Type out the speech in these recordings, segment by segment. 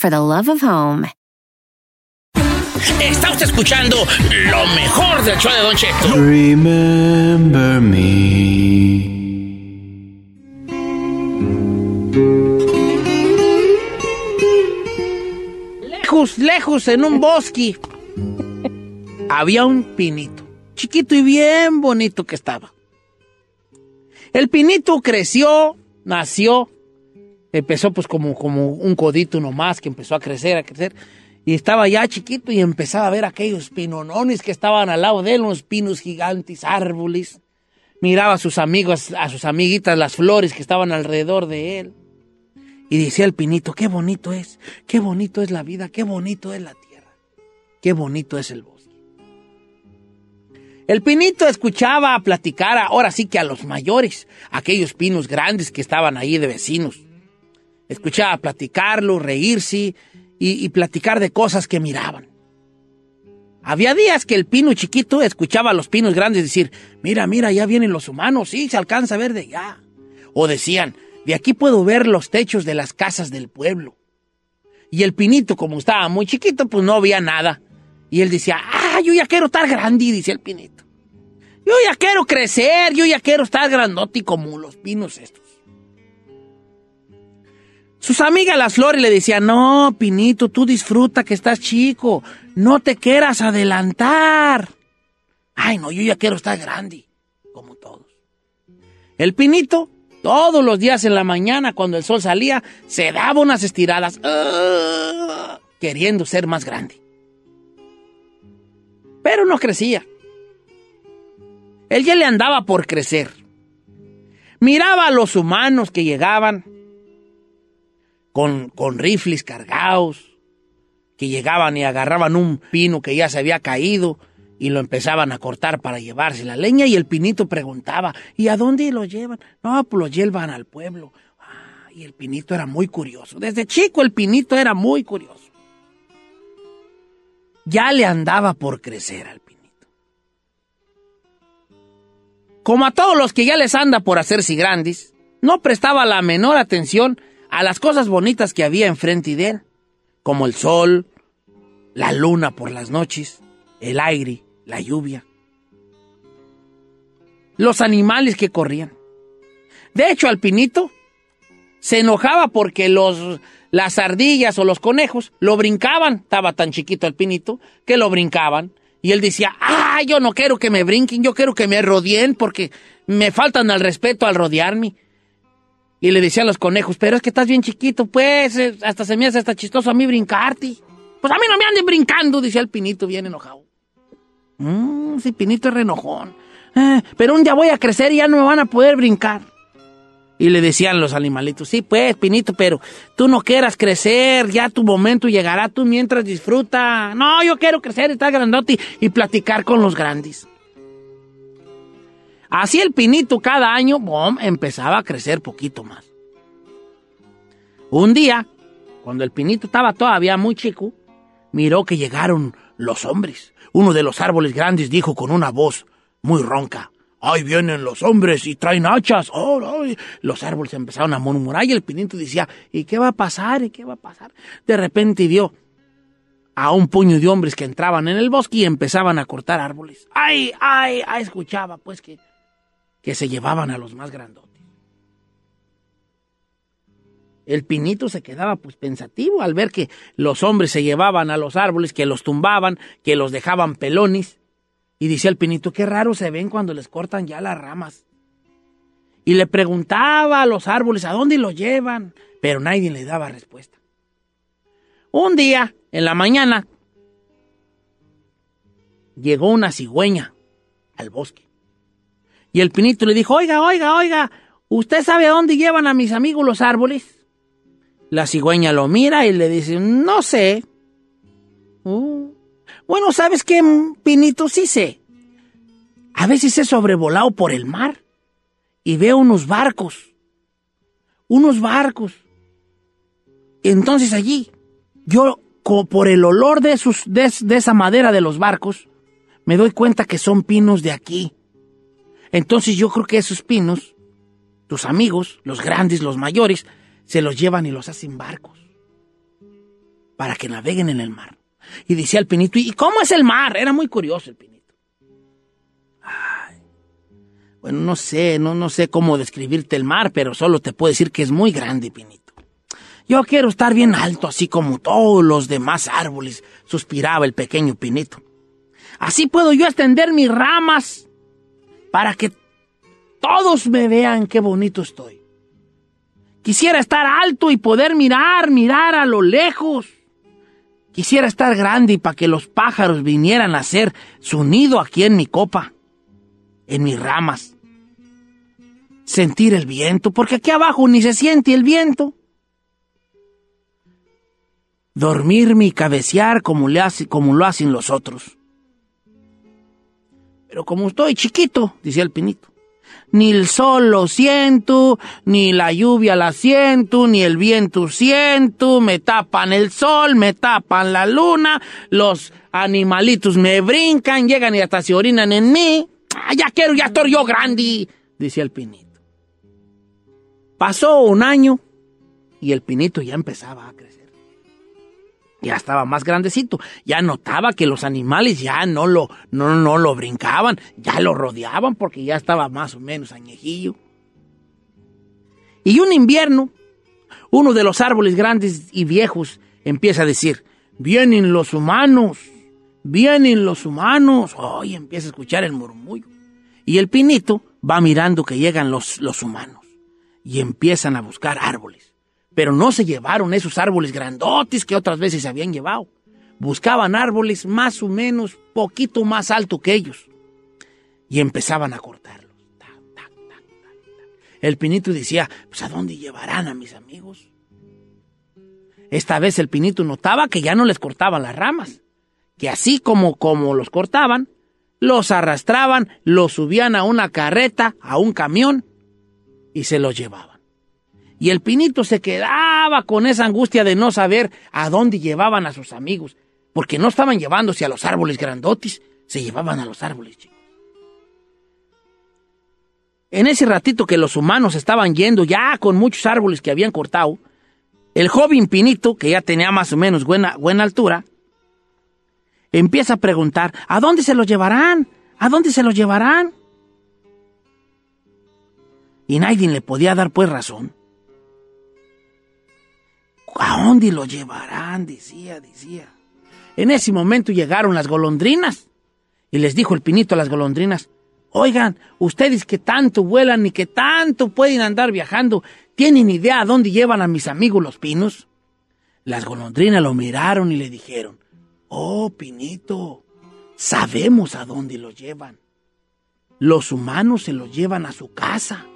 for the love of home. Está usted escuchando lo mejor del show de Don Cheto. Remember me. Lejos, lejos, en un bosque, había un pinito, chiquito y bien bonito que estaba. El pinito creció, nació, empezó pues como, como un codito nomás que empezó a crecer, a crecer. Y estaba ya chiquito y empezaba a ver aquellos pinonones que estaban al lado de él, unos pinos gigantes, árboles. Miraba a sus amigos, a sus amiguitas, las flores que estaban alrededor de él. Y decía el pinito, qué bonito es, qué bonito es la vida, qué bonito es la tierra, qué bonito es el bosque. El pinito escuchaba platicar ahora sí que a los mayores, aquellos pinos grandes que estaban ahí de vecinos. Escuchaba platicarlo, reírse y, platicar de cosas que miraban. Había días que el pino chiquito escuchaba a los pinos grandes decir, mira, mira, ya vienen los humanos, sí, se alcanza a ver de allá. O decían, de aquí puedo ver los techos de las casas del pueblo. Y el pinito, como estaba muy chiquito, pues no veía nada. Y él decía, ah, yo ya quiero estar grande, dice el pinito. Yo ya quiero crecer, yo ya quiero estar grandote como los pinos estos. Sus amigas las flores le decían, no, Pinito, tú disfruta que estás chico, no te quieras adelantar. Ay, no, yo ya quiero estar grande, como todos. El Pinito, todos los días en la mañana, cuando el sol salía, se daba unas estiradas, ¡ah! queriendo ser más grande. Pero no crecía. Él ya le andaba por crecer. Miraba a los humanos que llegaban con, rifles cargados, que llegaban y agarraban un pino que ya se había caído y lo empezaban a cortar para llevarse la leña y el pinito preguntaba, ¿y a dónde lo llevan? No, pues lo llevan al pueblo. Ah, y el pinito era muy curioso. Desde chico el pinito era muy curioso. Ya le andaba por crecer al pinito. Como a todos los que ya les anda por hacerse grandes, no prestaba la menor atención a las cosas bonitas que había enfrente de él, como el sol, la luna por las noches, el aire, la lluvia, los animales que corrían. De hecho, al pinito se enojaba porque los, las ardillas o los conejos lo brincaban. Estaba tan chiquito el pinito que lo brincaban. Y él decía, ah, yo no quiero que me brinquen, yo quiero que me rodeen porque me faltan al respeto al rodearme. Y le decían los conejos, pero es que estás bien chiquito, pues, eh, hasta se me hace hasta chistoso a mí brincarte. Pues a mí no me anden brincando, decía el pinito bien enojado. Mmm, sí, pinito es renojón. Eh, pero un día voy a crecer y ya no me van a poder brincar. Y le decían los animalitos, sí, pues, Pinito, pero tú no quieras crecer, ya tu momento llegará, tú mientras disfruta. No, yo quiero crecer, estar grandote y platicar con los grandes. Así el Pinito cada año, bom, empezaba a crecer poquito más. Un día, cuando el Pinito estaba todavía muy chico, miró que llegaron los hombres. Uno de los árboles grandes dijo con una voz muy ronca, ¡Ahí vienen los hombres y traen hachas! ¡Oh, ay! Los árboles empezaron a murmurar y el pinito decía, ¿y qué va a pasar? ¿Y qué va a pasar? De repente vio a un puño de hombres que entraban en el bosque y empezaban a cortar árboles. ¡Ay, ay, ay! Escuchaba pues que, que se llevaban a los más grandotes. El pinito se quedaba pues pensativo al ver que los hombres se llevaban a los árboles, que los tumbaban, que los dejaban pelones. Y decía el pinito, qué raro se ven cuando les cortan ya las ramas. Y le preguntaba a los árboles a dónde los llevan, pero nadie le daba respuesta. Un día, en la mañana, llegó una cigüeña al bosque. Y el pinito le dijo, oiga, oiga, oiga, ¿usted sabe a dónde llevan a mis amigos los árboles? La cigüeña lo mira y le dice, no sé. Uh, bueno, ¿sabes qué, pinito? Sí sé. A veces he sobrevolado por el mar y veo unos barcos. Unos barcos. Entonces allí, yo, por el olor de, sus, de, de esa madera de los barcos, me doy cuenta que son pinos de aquí. Entonces yo creo que esos pinos, tus amigos, los grandes, los mayores, se los llevan y los hacen barcos para que naveguen en el mar. Y decía el pinito, ¿y cómo es el mar? Era muy curioso el pinito. Ay, bueno, no sé, no, no sé cómo describirte el mar, pero solo te puedo decir que es muy grande, pinito. Yo quiero estar bien alto, así como todos los demás árboles, suspiraba el pequeño pinito. Así puedo yo extender mis ramas para que todos me vean qué bonito estoy. Quisiera estar alto y poder mirar, mirar a lo lejos. Quisiera estar grande y para que los pájaros vinieran a hacer su nido aquí en mi copa, en mis ramas. Sentir el viento, porque aquí abajo ni se siente el viento. Dormirme y cabecear como, como lo hacen los otros. Pero como estoy chiquito, decía el pinito, ni el sol lo siento, ni la lluvia la siento, ni el viento siento, me tapan el sol, me tapan la luna, los animalitos me brincan, llegan y hasta se orinan en mí. Ah, ya quiero, ya estoy yo grande, decía el pinito. Pasó un año y el pinito ya empezaba a ya estaba más grandecito, ya notaba que los animales ya no lo, no, no lo brincaban, ya lo rodeaban porque ya estaba más o menos añejillo. Y un invierno, uno de los árboles grandes y viejos empieza a decir, vienen los humanos, vienen los humanos. Hoy empieza a escuchar el murmullo. Y el pinito va mirando que llegan los, los humanos y empiezan a buscar árboles pero no se llevaron esos árboles grandotes que otras veces se habían llevado. Buscaban árboles más o menos poquito más alto que ellos y empezaban a cortarlos. El pinito decía, pues ¿a dónde llevarán a mis amigos? Esta vez el pinito notaba que ya no les cortaban las ramas, que así como, como los cortaban, los arrastraban, los subían a una carreta, a un camión y se los llevaban. Y el pinito se quedaba con esa angustia de no saber a dónde llevaban a sus amigos, porque no estaban llevándose a los árboles grandotes, se llevaban a los árboles chicos. En ese ratito que los humanos estaban yendo ya con muchos árboles que habían cortado, el joven pinito, que ya tenía más o menos buena, buena altura, empieza a preguntar, ¿a dónde se los llevarán? ¿A dónde se los llevarán? Y nadie le podía dar pues razón. ¿A dónde lo llevarán? Decía, decía. En ese momento llegaron las golondrinas y les dijo el pinito a las golondrinas, oigan, ustedes que tanto vuelan y que tanto pueden andar viajando, ¿tienen idea a dónde llevan a mis amigos los pinos? Las golondrinas lo miraron y le dijeron, oh, pinito, sabemos a dónde lo llevan. Los humanos se los llevan a su casa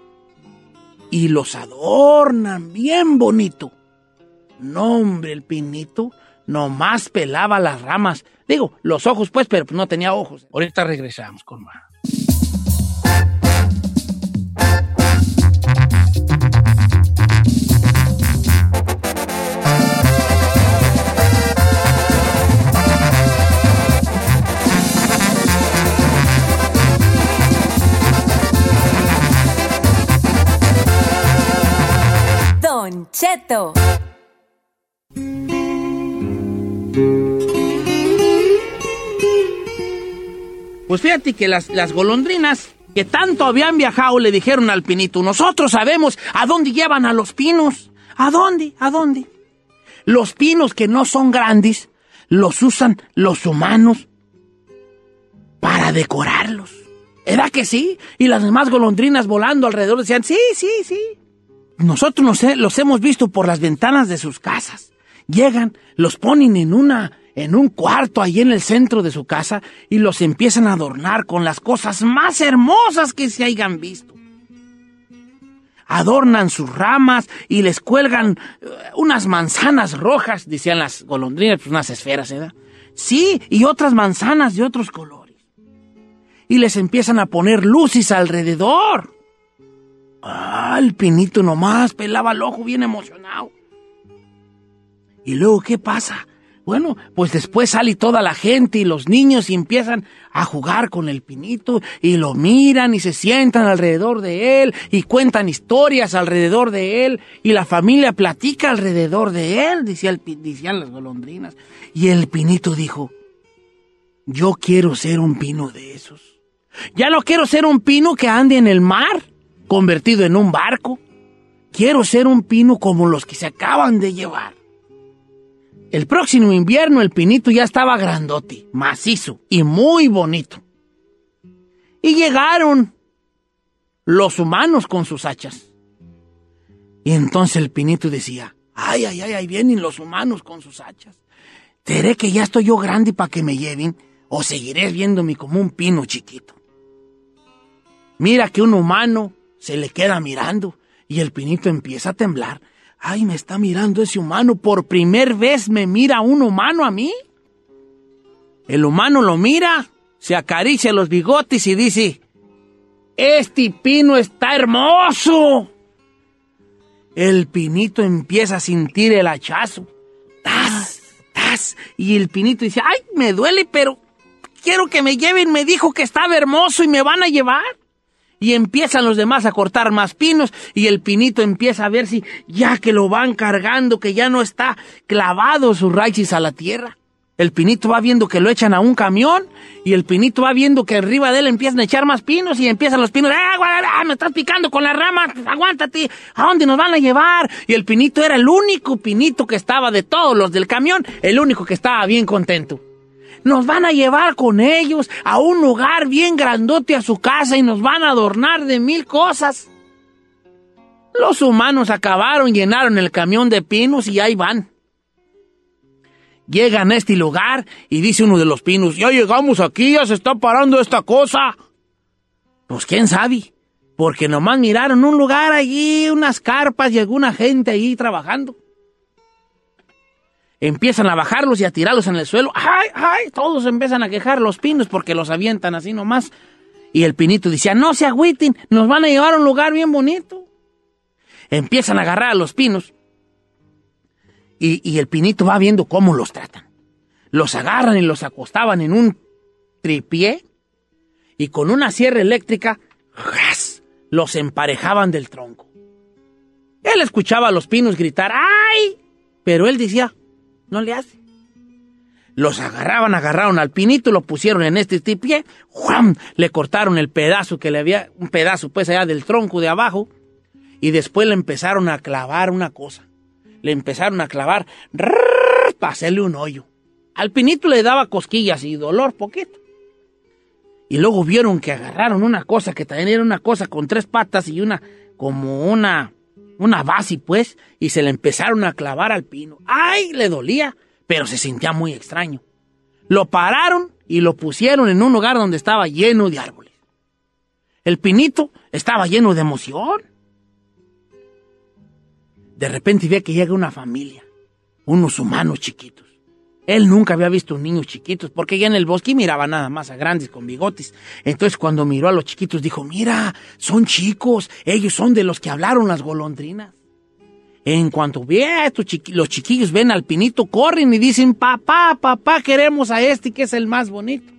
y los adornan bien bonito no, hombre, el pinito nomás pelaba las ramas. Digo, los ojos, pues, pero no tenía ojos. Ahorita regresamos con más. Don Cheto. Pues fíjate que las, las golondrinas que tanto habían viajado le dijeron al pinito, nosotros sabemos a dónde llevan a los pinos. ¿A dónde? ¿A dónde? Los pinos que no son grandes los usan los humanos para decorarlos. ¿Era que sí? Y las demás golondrinas volando alrededor decían, sí, sí, sí. Nosotros los hemos visto por las ventanas de sus casas. Llegan, los ponen en una, en un cuarto ahí en el centro de su casa y los empiezan a adornar con las cosas más hermosas que se hayan visto. Adornan sus ramas y les cuelgan eh, unas manzanas rojas, decían las golondrinas, pues unas esferas, ¿verdad? Sí, y otras manzanas de otros colores y les empiezan a poner luces alrededor. Ah, el pinito nomás pelaba el ojo bien emocionado. ¿Y luego qué pasa? Bueno, pues después sale toda la gente y los niños y empiezan a jugar con el pinito y lo miran y se sientan alrededor de él y cuentan historias alrededor de él y la familia platica alrededor de él, decían las golondrinas. Y el pinito dijo, yo quiero ser un pino de esos. Ya no quiero ser un pino que ande en el mar, convertido en un barco. Quiero ser un pino como los que se acaban de llevar. El próximo invierno el pinito ya estaba grandote, macizo y muy bonito. Y llegaron los humanos con sus hachas. Y entonces el pinito decía, ay, ay, ay, ahí vienen los humanos con sus hachas. ¿Seré que ya estoy yo grande para que me lleven? ¿O seguiré viéndome como un pino chiquito? Mira que un humano se le queda mirando y el pinito empieza a temblar. Ay, me está mirando ese humano. Por primera vez me mira un humano a mí. El humano lo mira, se acaricia los bigotes y dice, este pino está hermoso. El pinito empieza a sentir el hachazo. ¡Tas! ¡Tas! Y el pinito dice, ay, me duele, pero quiero que me lleven. Me dijo que estaba hermoso y me van a llevar. Y empiezan los demás a cortar más pinos y el pinito empieza a ver si ya que lo van cargando, que ya no está clavado sus raíces a la tierra. El pinito va viendo que lo echan a un camión y el pinito va viendo que arriba de él empiezan a echar más pinos y empiezan los pinos, ¡ah, me estás picando con la rama! ¡Aguántate! ¿A dónde nos van a llevar? Y el pinito era el único pinito que estaba de todos los del camión, el único que estaba bien contento. Nos van a llevar con ellos a un lugar bien grandote a su casa y nos van a adornar de mil cosas. Los humanos acabaron, llenaron el camión de pinos y ahí van. Llegan a este lugar y dice uno de los pinos, ya llegamos aquí, ya se está parando esta cosa. Pues quién sabe, porque nomás miraron un lugar allí, unas carpas y alguna gente allí trabajando empiezan a bajarlos y a tirarlos en el suelo. ¡Ay, ay! Todos empiezan a quejar los pinos porque los avientan así nomás. Y el pinito decía, no se agüiten, nos van a llevar a un lugar bien bonito. Empiezan a agarrar a los pinos. Y, y el pinito va viendo cómo los tratan. Los agarran y los acostaban en un tripié. Y con una sierra eléctrica, ¡ras! los emparejaban del tronco. Él escuchaba a los pinos gritar, ¡ay! Pero él decía, no le hace. Los agarraban, agarraron al pinito, lo pusieron en este tripié, ¡juam! le cortaron el pedazo que le había, un pedazo pues allá del tronco de abajo, y después le empezaron a clavar una cosa. Le empezaron a clavar, para hacerle un hoyo. Al pinito le daba cosquillas y dolor poquito. Y luego vieron que agarraron una cosa que también era una cosa con tres patas y una, como una, una base, pues, y se le empezaron a clavar al pino. ¡Ay! Le dolía, pero se sentía muy extraño. Lo pararon y lo pusieron en un lugar donde estaba lleno de árboles. El pinito estaba lleno de emoción. De repente ve que llega una familia, unos humanos chiquitos. Él nunca había visto niños chiquitos, porque ya en el bosque miraba nada más a grandes con bigotes. Entonces cuando miró a los chiquitos dijo, mira, son chicos, ellos son de los que hablaron las golondrinas. En cuanto ve a estos chiqui los chiquillos, ven al pinito, corren y dicen, papá, papá, queremos a este que es el más bonito.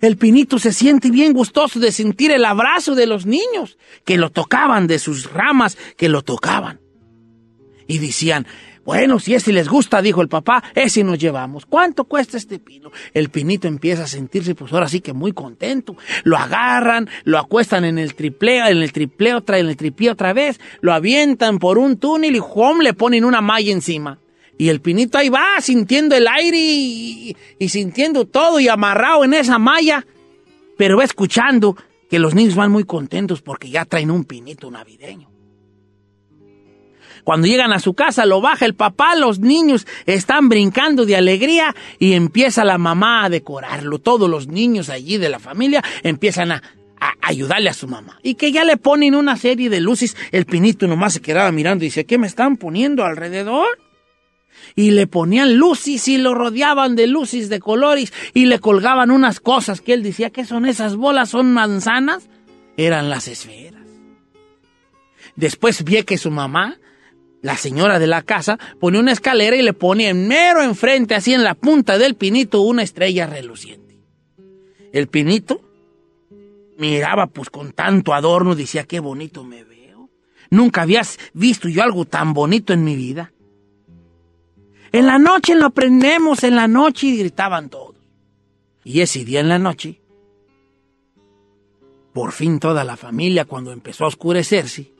El pinito se siente bien gustoso de sentir el abrazo de los niños, que lo tocaban de sus ramas, que lo tocaban. Y decían, Bueno, si ese les gusta, dijo el papá, ese nos llevamos. ¿Cuánto cuesta este pino? El pinito empieza a sentirse, pues ahora sí que muy contento. Lo agarran, lo acuestan en el tripleo, en el tripleo, en el tripleo otra vez, lo avientan por un túnel y ¡jom! le ponen una malla encima. Y el pinito ahí va, sintiendo el aire y, y sintiendo todo y amarrado en esa malla. Pero va escuchando que los niños van muy contentos porque ya traen un pinito navideño. Cuando llegan a su casa, lo baja el papá, los niños están brincando de alegría y empieza la mamá a decorarlo. Todos los niños allí de la familia empiezan a, ayudarle a su mamá. Y que ya le ponen una serie de luces. El pinito nomás se quedaba mirando y dice, ¿qué me están poniendo alrededor? y le ponían luces y lo rodeaban de luces de colores y le colgaban unas cosas que él decía, ¿qué son esas bolas? ¿Son manzanas? Eran las esferas. Después vi que su mamá, la señora de la casa, pone una escalera y le pone en mero enfrente, así en la punta del pinito, una estrella reluciente. El pinito miraba pues con tanto adorno, decía, qué bonito me veo. Nunca habías visto yo algo tan bonito en mi vida. En la noche lo prendemos, en la noche, y gritaban todos. Y ese día en la noche, por fin toda la familia, cuando empezó a oscurecerse,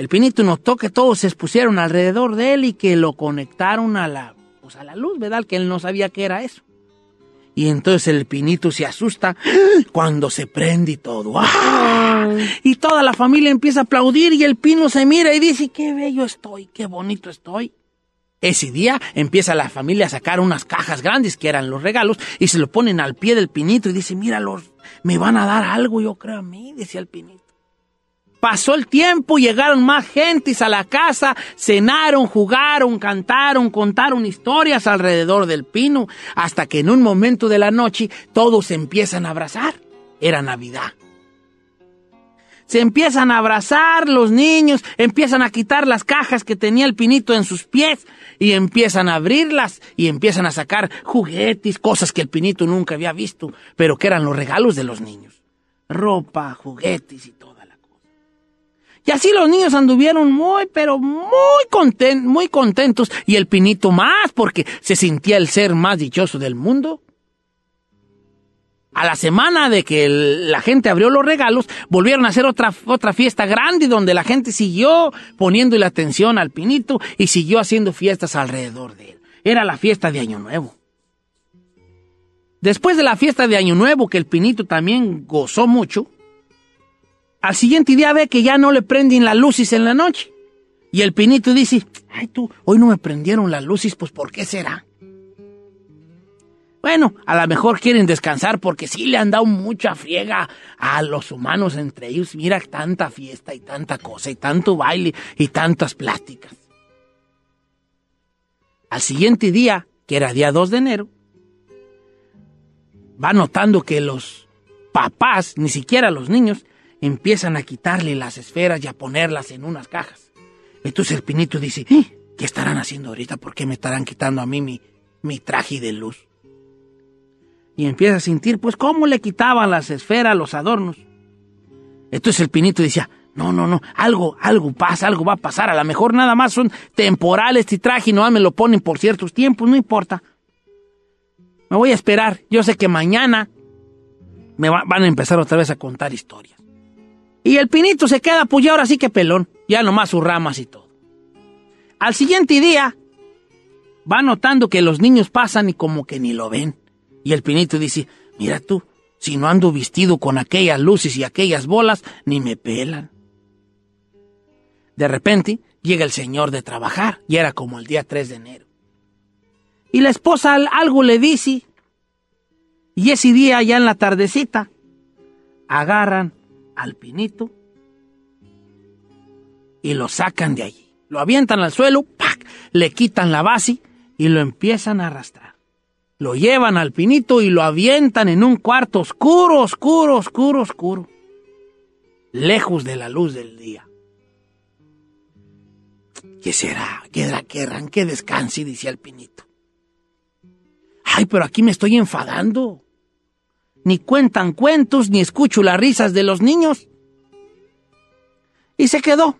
el pinito notó que todos se expusieron alrededor de él y que lo conectaron a la, pues a la luz, ¿verdad? Que él no sabía qué era eso. Y entonces el pinito se asusta cuando se prende y todo. ¡Ah! Y toda la familia empieza a aplaudir y el pino se mira y dice, qué bello estoy, qué bonito estoy. Ese día empieza la familia a sacar unas cajas grandes que eran los regalos y se lo ponen al pie del pinito y dice, míralos, me van a dar algo, yo creo a mí, decía el pinito. Pasó el tiempo, llegaron más gentes a la casa, cenaron, jugaron, cantaron, contaron historias alrededor del pino, hasta que en un momento de la noche todos empiezan a abrazar. Era Navidad se empiezan a abrazar los niños, empiezan a quitar las cajas que tenía el pinito en sus pies y empiezan a abrirlas y empiezan a sacar juguetes, cosas que el pinito nunca había visto, pero que eran los regalos de los niños. Ropa, juguetes y. Y así los niños anduvieron muy, pero muy, muy contentos y el pinito más porque se sentía el ser más dichoso del mundo. A la semana de que la gente abrió los regalos, volvieron a hacer otra, otra fiesta grande donde la gente siguió poniéndole atención al pinito y siguió haciendo fiestas alrededor de él. Era la fiesta de Año Nuevo. Después de la fiesta de Año Nuevo, que el pinito también gozó mucho, al siguiente día ve que ya no le prenden las luces en la noche. Y el pinito dice, ay tú, hoy no me prendieron las luces, pues ¿por qué será? Bueno, a lo mejor quieren descansar porque sí le han dado mucha friega a los humanos entre ellos. Mira tanta fiesta y tanta cosa y tanto baile y tantas pláticas. Al siguiente día, que era día 2 de enero, va notando que los papás, ni siquiera los niños, empiezan a quitarle las esferas y a ponerlas en unas cajas. Entonces el pinito dice. ¿qué estarán haciendo ahorita? ¿Por qué me estarán quitando a mí mi, mi traje de luz? y empieza a sentir, pues, cómo le quitaban las esferas, los adornos. Entonces el pinito decía, no, no, no, algo, algo pasa, algo va a pasar, a lo mejor nada más son temporales este traje y no me lo ponen por ciertos tiempos, no importa. Me voy a esperar, yo sé que mañana me van a empezar otra vez a contar historias. Y el pinito se queda, pues ya ahora sí que pelón, ya nomás sus ramas y todo. Al siguiente día, va notando que los niños pasan y como que ni lo ven. Y el pinito dice, mira tú, si no ando vestido con aquellas luces y aquellas bolas, ni me pelan. De repente llega el señor de trabajar, y era como el día 3 de enero. Y la esposa algo le dice, y ese día ya en la tardecita, agarran al pinito y lo sacan de allí. Lo avientan al suelo, ¡pac! le quitan la base y lo empiezan a arrastrar lo llevan al pinito y lo avientan en un cuarto oscuro, oscuro, oscuro, oscuro, lejos de la luz del día. ¿Qué será? ¿Qué querrán que descanse? decía el pinito. Ay, pero aquí me estoy enfadando. Ni cuentan cuentos, ni escucho las risas de los niños. Y se quedó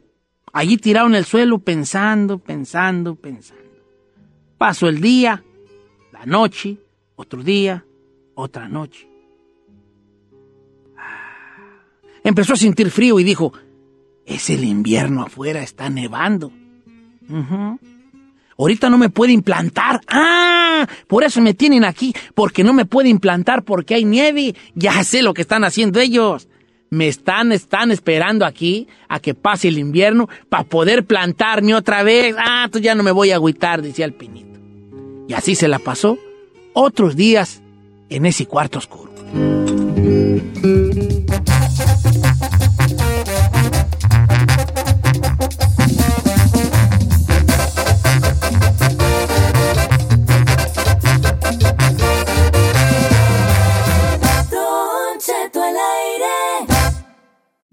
Allí tirado en el suelo pensando, pensando, pensando. Pasó el día, la noche, otro día, otra noche. Ah. Empezó a sentir frío y dijo, es el invierno afuera, está nevando. Ahorita no me puede implantar. Ah, por eso me tienen aquí, porque no me puede implantar porque hay nieve. Ya sé lo que están haciendo ellos. Me están, están esperando aquí a que pase el invierno para poder plantarme otra vez. Ah, entonces ya no me voy a agüitar, decía el pinito. Y así se la pasó otros días en ese cuarto oscuro.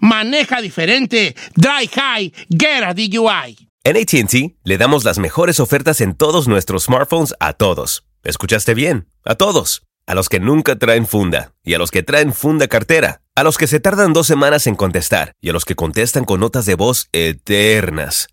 maneja diferente. Dry high, get a DUI. En ATT le damos las mejores ofertas en todos nuestros smartphones a todos. ¿Escuchaste bien? A todos. A los que nunca traen funda y a los que traen funda cartera. A los que se tardan dos semanas en contestar y a los que contestan con notas de voz eternas.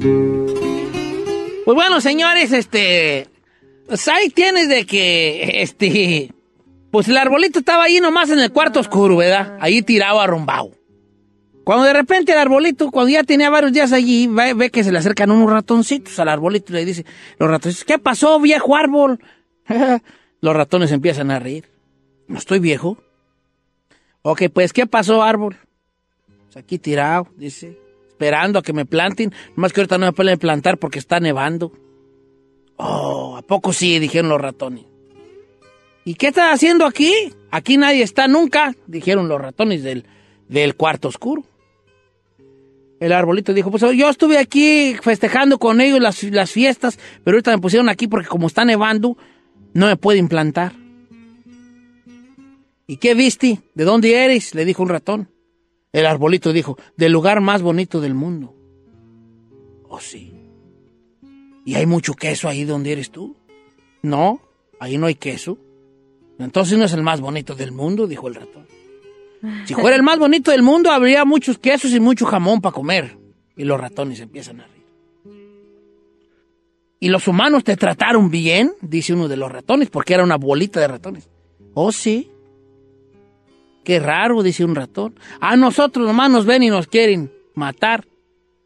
Pues bueno, señores, este. Pues ahí tienes de que. Este. Pues el arbolito estaba ahí nomás en el cuarto oscuro, ¿verdad? Ahí tirado arrumbado. Cuando de repente el arbolito, cuando ya tenía varios días allí, ve, ve que se le acercan unos ratoncitos al arbolito y le dice, los ratones, ¿qué pasó, viejo árbol? los ratones empiezan a reír. ¿No estoy viejo? Ok, pues, ¿qué pasó, árbol? Pues aquí tirado, dice, esperando a que me planten. Más que ahorita no me pueden plantar porque está nevando. Oh, ¿a poco sí? Dijeron los ratones. ¿Y qué estás haciendo aquí? Aquí nadie está nunca, dijeron los ratones del, del cuarto oscuro. El arbolito dijo, pues yo estuve aquí festejando con ellos las, las fiestas, pero ahorita me pusieron aquí porque como está nevando, no me puede implantar. ¿Y qué viste? ¿De dónde eres? Le dijo un ratón. El arbolito dijo, del lugar más bonito del mundo. Oh, sí. ¿Y hay mucho queso ahí donde eres tú? No, ahí no hay queso. Entonces no es el más bonito del mundo, dijo el ratón. Si fuera el más bonito del mundo, habría muchos quesos y mucho jamón para comer. Y los ratones empiezan a reír. ¿Y los humanos te trataron bien? Dice uno de los ratones, porque era una bolita de ratones. Oh, sí. Qué raro, dice un ratón. A nosotros nomás nos ven y nos quieren matar.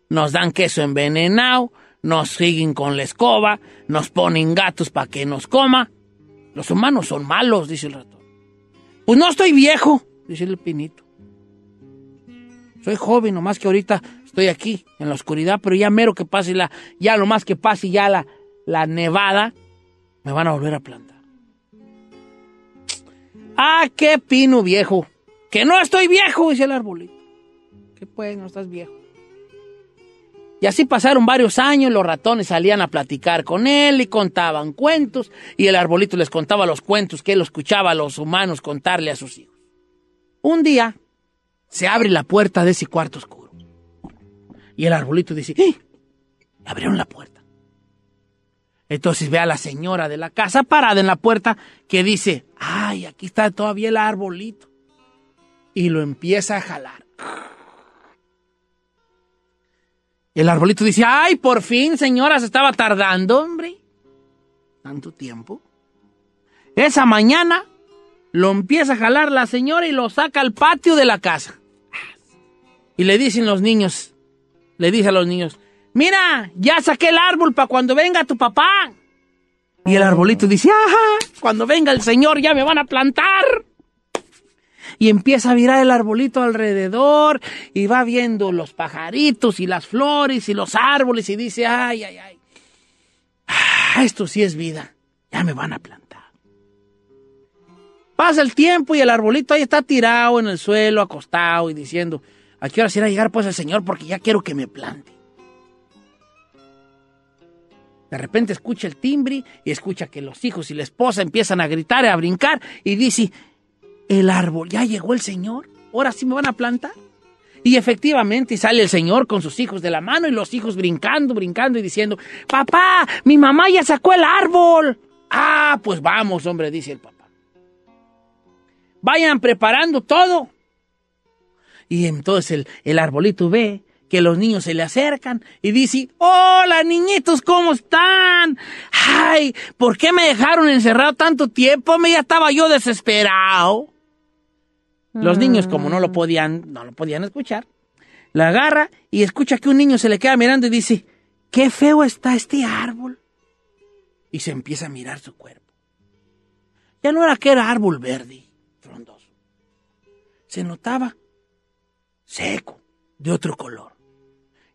Nos dan queso envenenado, nos siguen con la escoba, nos ponen gatos para que nos coma. Los humanos son malos, dice el ratón. Pues no estoy viejo, dice el pinito. Soy joven, nomás que ahorita estoy aquí, en la oscuridad, pero ya mero que pase la, ya lo más que pase ya la, la nevada, me van a volver a plantar. Ah, qué pino viejo. Que no estoy viejo, dice el arbolito. ¿Qué pues, no estás viejo? Y así pasaron varios años, los ratones salían a platicar con él y contaban cuentos, y el arbolito les contaba los cuentos que él escuchaba a los humanos contarle a sus hijos. Un día se abre la puerta de ese cuarto oscuro. Y el arbolito dice, ¡Eh! Abrieron la puerta. Entonces ve a la señora de la casa parada en la puerta que dice, ¡ay, aquí está todavía el arbolito! Y lo empieza a jalar. El arbolito dice, ¡ay, por fin, señora, se estaba tardando, hombre! ¿Tanto tiempo? Esa mañana lo empieza a jalar la señora y lo saca al patio de la casa. Y le dicen los niños, le dice a los niños, mira, ya saqué el árbol para cuando venga tu papá. Y el arbolito dice, ajá, cuando venga el señor ya me van a plantar. Y empieza a virar el arbolito alrededor y va viendo los pajaritos y las flores y los árboles y dice, ay, ay, ay, ah, esto sí es vida, ya me van a plantar. Pasa el tiempo y el arbolito ahí está tirado en el suelo, acostado y diciendo, ¿a qué hora se irá a llegar pues el Señor? Porque ya quiero que me plante. De repente escucha el timbre y escucha que los hijos y la esposa empiezan a gritar y a brincar y dice, el árbol, ya llegó el Señor, ahora sí me van a plantar. Y efectivamente sale el Señor con sus hijos de la mano y los hijos brincando, brincando y diciendo, papá, mi mamá ya sacó el árbol. Ah, pues vamos, hombre, dice el papá. Vayan preparando todo. Y entonces el, el arbolito ve que los niños se le acercan y dice, hola niñitos, ¿cómo están? Ay, ¿por qué me dejaron encerrado tanto tiempo? Me ya estaba yo desesperado. Los niños, como no lo podían, no lo podían escuchar, la agarra y escucha que un niño se le queda mirando y dice, qué feo está este árbol. Y se empieza a mirar su cuerpo. Ya no era que era árbol verde, frondoso. Se notaba seco, de otro color.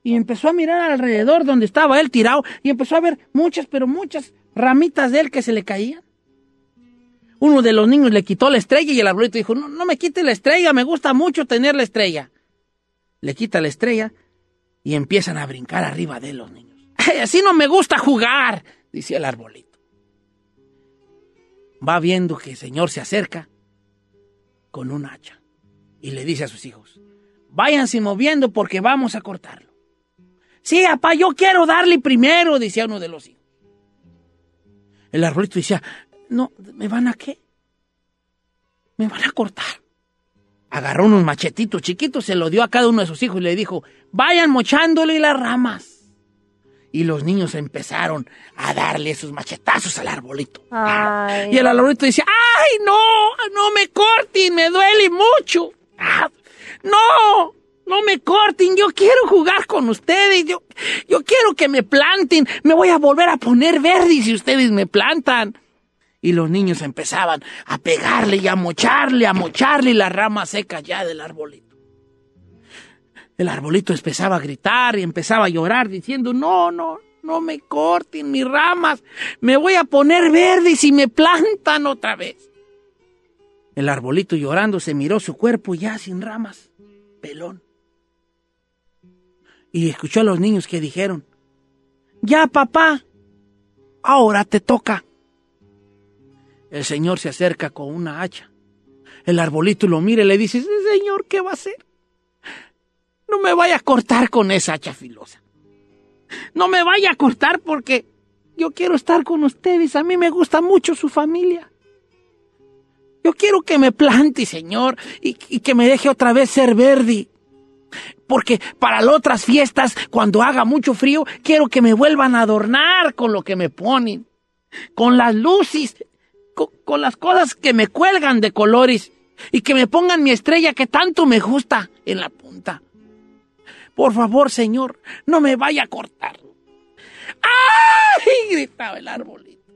Y empezó a mirar alrededor donde estaba él tirado y empezó a ver muchas, pero muchas ramitas de él que se le caían. Uno de los niños le quitó la estrella y el arbolito dijo, no, no me quite la estrella, me gusta mucho tener la estrella. Le quita la estrella y empiezan a brincar arriba de los niños. "Ay, así no me gusta jugar, decía el arbolito. Va viendo que el señor se acerca con un hacha y le dice a sus hijos, váyanse moviendo porque vamos a cortarlo. Sí, papá, yo quiero darle primero, decía uno de los hijos. El arbolito decía, no, ¿me van a qué? Me van a cortar. Agarró unos machetitos chiquitos, se lo dio a cada uno de sus hijos y le dijo, vayan mochándole las ramas. Y los niños empezaron a darle esos machetazos al arbolito. Ay. Y el arbolito decía, ¡ay, no! ¡No me corten! ¡Me duele mucho! Ah, ¡No! ¡No me corten! Yo quiero jugar con ustedes. Yo, yo quiero que me planten. Me voy a volver a poner verde si ustedes me plantan. Y los niños empezaban a pegarle y a mocharle, a mocharle las ramas secas ya del arbolito. El arbolito empezaba a gritar y empezaba a llorar diciendo, no, no, no me corten mis ramas, me voy a poner verde si me plantan otra vez. El arbolito llorando se miró su cuerpo ya sin ramas, pelón. Y escuchó a los niños que dijeron, ya papá, ahora te toca. El señor se acerca con una hacha. El arbolito lo mira y le dice, señor, ¿qué va a hacer? No me vaya a cortar con esa hacha filosa. No me vaya a cortar porque yo quiero estar con ustedes. A mí me gusta mucho su familia. Yo quiero que me plante, Señor, y, y que me deje otra vez ser verde. Porque para las otras fiestas, cuando haga mucho frío, quiero que me vuelvan a adornar con lo que me ponen. Con las luces, con, las cosas que me cuelgan de colores. Y que me pongan mi estrella que tanto me gusta en la punta. Por favor, Señor, no me vaya a cortar. ¡Ay! gritaba el arbolito.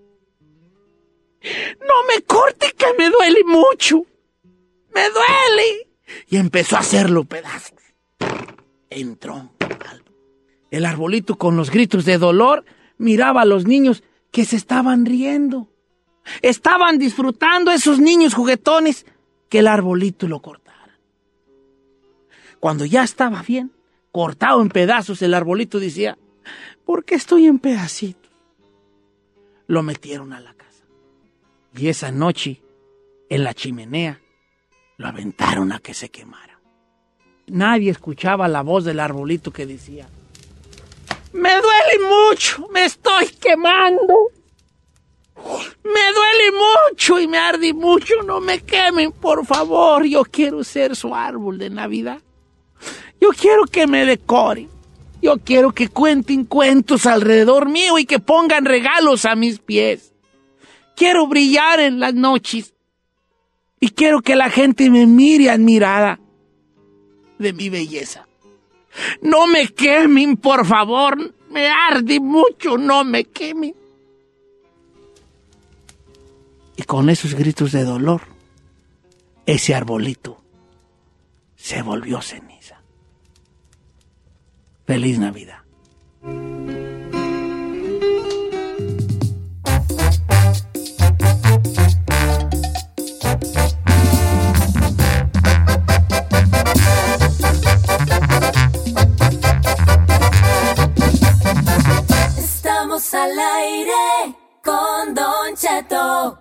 No me corte que me duele mucho. Me duele. Y empezó a hacerlo pedazos. Entró. El arbolito con los gritos de dolor miraba a los niños que se estaban riendo. Estaban disfrutando esos niños juguetones que el arbolito lo cortara. Cuando ya estaba bien, cortado en pedazos, el arbolito decía, ¿por qué estoy en pedacitos? Lo metieron a la casa. Y esa noche, en la chimenea, lo aventaron a que se quemara. Nadie escuchaba la voz del arbolito que decía, me duele mucho, me estoy quemando. Me duele mucho y me arde mucho, no me quemen, por favor. Yo quiero ser su árbol de Navidad. Yo quiero que me decoren. Yo quiero que cuenten cuentos alrededor mío y que pongan regalos a mis pies. Quiero brillar en las noches. Y quiero que la gente me mire admirada de mi belleza. No me quemen, por favor. Me arde mucho, no me quemen. Y con esos gritos de dolor, ese arbolito se volvió ceniza. Feliz Navidad. Estamos al aire con Don Cheto.